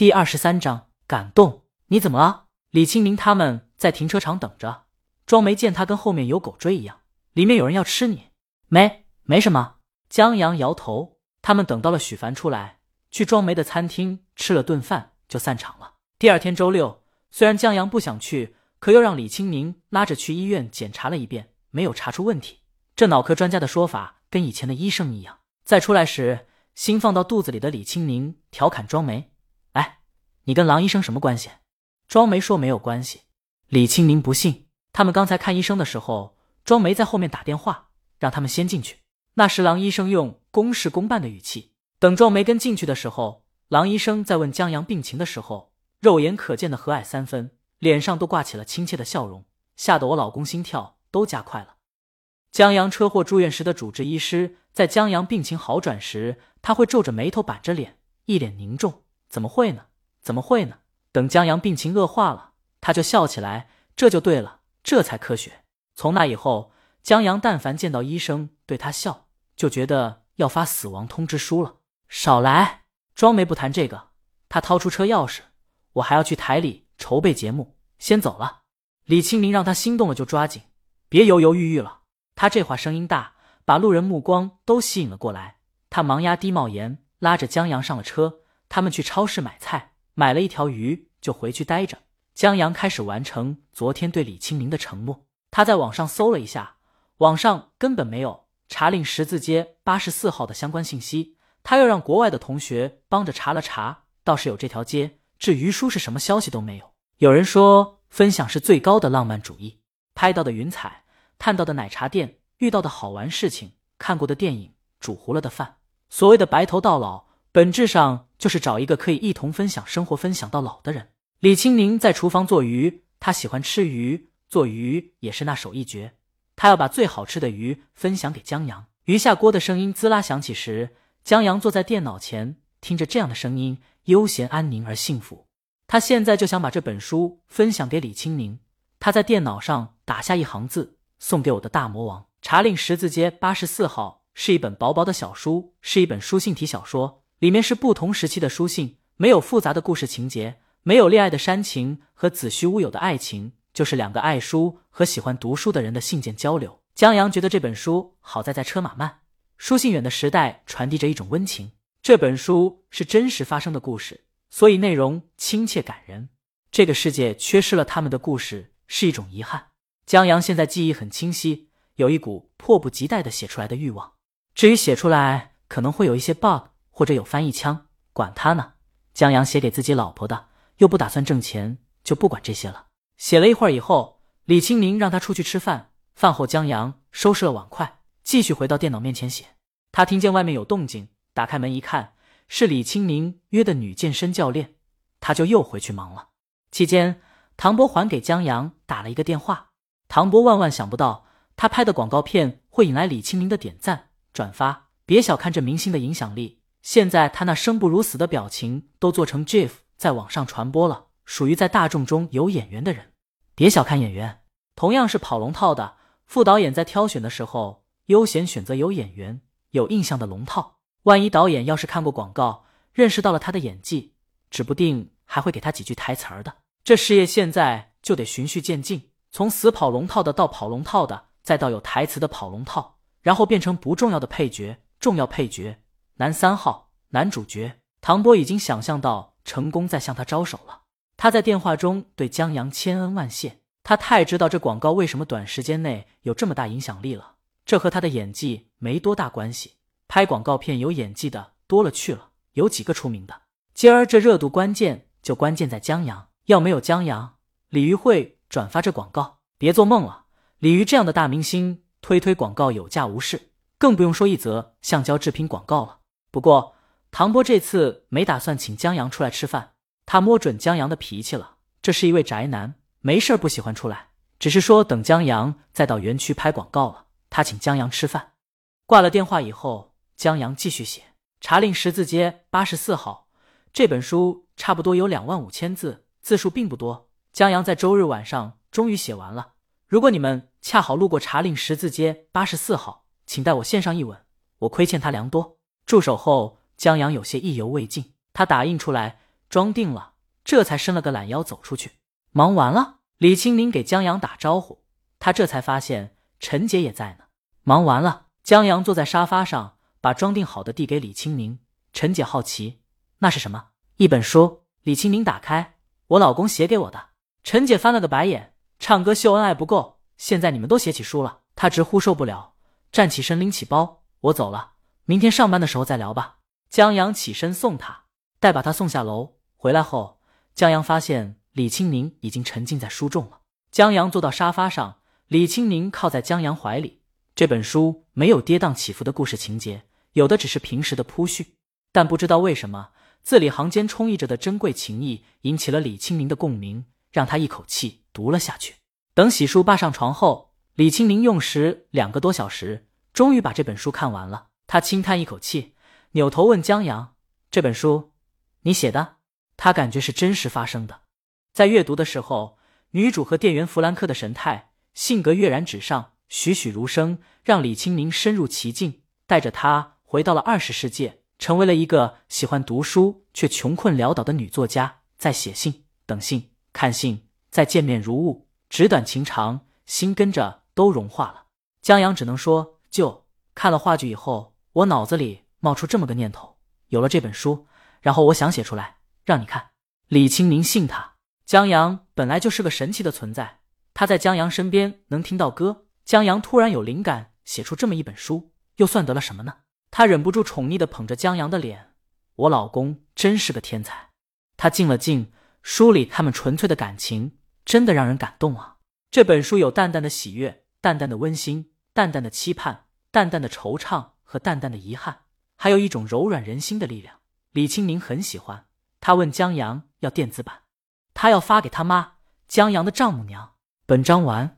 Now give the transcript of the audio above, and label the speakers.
Speaker 1: 第二十三章感动。你怎么了？李清明他们在停车场等着，庄梅见他跟后面有狗追一样，里面有人要吃你。没，没什么。江阳摇头。他们等到了许凡出来，去庄梅的餐厅吃了顿饭，就散场了。第二天周六，虽然江阳不想去，可又让李清明拉着去医院检查了一遍，没有查出问题。这脑科专家的说法跟以前的医生一样。再出来时。心放到肚子里的李清明调侃庄梅：“，你跟郎医生什么关系？”庄梅说：“没有关系。”李清明不信。他们刚才看医生的时候，庄梅在后面打电话，让他们先进去。那时郎医生用公事公办的语气。等庄梅跟进去的时候，郎医生在问江阳病情的时候，肉眼可见的和蔼三分，脸上都挂起了亲切的笑容，吓得我老公心跳都加快了。江阳车祸住院时的主治医师，在江阳病情好转时，他会皱着眉头，板着脸，一脸凝重。怎么会呢？怎么会呢？等江阳病情恶化了，他就笑起来，这就对了，这才科学。从那以后，江阳但凡见到医生对他笑，就觉得要发死亡通知书了。少来，庄梅不谈这个。他掏出车钥匙，我还要去台里筹备节目，先走了。李清明让他心动了就抓紧，别犹犹豫豫了。他这话声音大，把路人目光都吸引了过来。他忙压低帽檐，拉着江阳上了车。他们去超市买菜，买了一条鱼，就回去待着。江阳开始完成昨天对李清明的承诺。他在网上搜了一下，网上根本没有查令十字街八十四号的相关信息。他又让国外的同学帮着查了查，倒是有这条街，至于书是什么消息都没有。有人说，分享是最高的浪漫主义。拍到的云彩。看到的奶茶店，遇到的好玩事情，看过的电影，煮糊了的饭。所谓的白头到老，本质上就是找一个可以一同分享生活、分享到老的人。李青宁在厨房做鱼，他喜欢吃鱼，做鱼也是那手一绝。他要把最好吃的鱼分享给江阳。鱼下锅的声音滋啦响起时，江阳坐在电脑前，听着这样的声音，悠闲、安宁而幸福。他现在就想把这本书分享给李青宁。他在电脑上打下一行字。送给我的大魔王查令十字街八十四号是一本薄薄的小书，是一本书信体小说，里面是不同时期的书信，没有复杂的故事情节，没有恋爱的煽情和子虚乌有的爱情，就是两个爱书和喜欢读书的人的信件交流。江阳觉得这本书好在在车马慢、书信远的时代传递着一种温情。这本书是真实发生的故事，所以内容亲切感人。这个世界缺失了他们的故事是一种遗憾。江阳现在记忆很清晰，有一股迫不及待的写出来的欲望。至于写出来可能会有一些 bug 或者有翻译腔，管他呢。江阳写给自己老婆的，又不打算挣钱，就不管这些了。写了一会儿以后，李清明让他出去吃饭。饭后，江阳收拾了碗筷，继续回到电脑面前写。他听见外面有动静，打开门一看，是李清明约的女健身教练，他就又回去忙了。期间，唐博还给江阳打了一个电话。唐博万万想不到，他拍的广告片会引来李清明的点赞、转发。别小看这明星的影响力，现在他那生不如死的表情都做成 GIF 在网上传播了，属于在大众中有眼缘的人。别小看演员，同样是跑龙套的，副导演在挑选的时候优先选择有演员、有印象的龙套。万一导演要是看过广告，认识到了他的演技，指不定还会给他几句台词儿的。这事业现在就得循序渐进。从死跑龙套的到跑龙套的，再到有台词的跑龙套，然后变成不重要的配角、重要配角、男三号、男主角。唐波已经想象到成功在向他招手了。他在电话中对江阳千恩万谢。他太知道这广告为什么短时间内有这么大影响力了。这和他的演技没多大关系。拍广告片有演技的多了去了，有几个出名的？今儿这热度关键就关键在江阳。要没有江阳，李玉慧。转发这广告，别做梦了！李鱼这样的大明星推推广告有价无市，更不用说一则橡胶制品广告了。不过唐波这次没打算请江阳出来吃饭，他摸准江阳的脾气了。这是一位宅男，没事不喜欢出来，只是说等江阳再到园区拍广告了，他请江阳吃饭。挂了电话以后，江阳继续写《查令十字街八十四号》这本书，差不多有两万五千字，字数并不多。江阳在周日晚上终于写完了。如果你们恰好路过茶令十字街八十四号，请代我献上一吻，我亏欠他良多。住手后，江阳有些意犹未尽。他打印出来，装定了，这才伸了个懒腰走出去。忙完了，李青明给江阳打招呼，他这才发现陈姐也在呢。忙完了，江阳坐在沙发上，把装订好的递给李青明。陈姐好奇，那是什么？一本书。李青明打开，我老公写给我的。陈姐翻了个白眼，唱歌秀恩爱不够，现在你们都写起书了，她直呼受不了，站起身拎起包，我走了，明天上班的时候再聊吧。江阳起身送他，待把他送下楼，回来后，江阳发现李青宁已经沉浸在书中了。江阳坐到沙发上，李青宁靠在江阳怀里。这本书没有跌宕起伏的故事情节，有的只是平时的铺叙，但不知道为什么。字里行间充溢着的珍贵情谊，引起了李清宁的共鸣，让他一口气读了下去。等洗漱、霸上床后，李清宁用时两个多小时，终于把这本书看完了。他轻叹一口气，扭头问江阳：“这本书你写的？”他感觉是真实发生的。在阅读的时候，女主和店员弗兰克的神态、性格跃然纸上，栩栩如生，让李清明深入其境，带着他回到了二十世纪。成为了一个喜欢读书却穷困潦倒的女作家，在写信、等信、看信，再见面如晤，纸短情长，心跟着都融化了。江阳只能说，就看了话剧以后，我脑子里冒出这么个念头，有了这本书，然后我想写出来让你看。李清明信他，江阳本来就是个神奇的存在，他在江阳身边能听到歌，江阳突然有灵感写出这么一本书，又算得了什么呢？他忍不住宠溺的捧着江阳的脸，我老公真是个天才。他静了静，书里他们纯粹的感情真的让人感动啊。这本书有淡淡的喜悦，淡淡的温馨，淡淡的期盼，淡淡的惆怅和淡淡的遗憾，还有一种柔软人心的力量。李清明很喜欢，他问江阳要电子版，他要发给他妈江阳的丈母娘。本章完。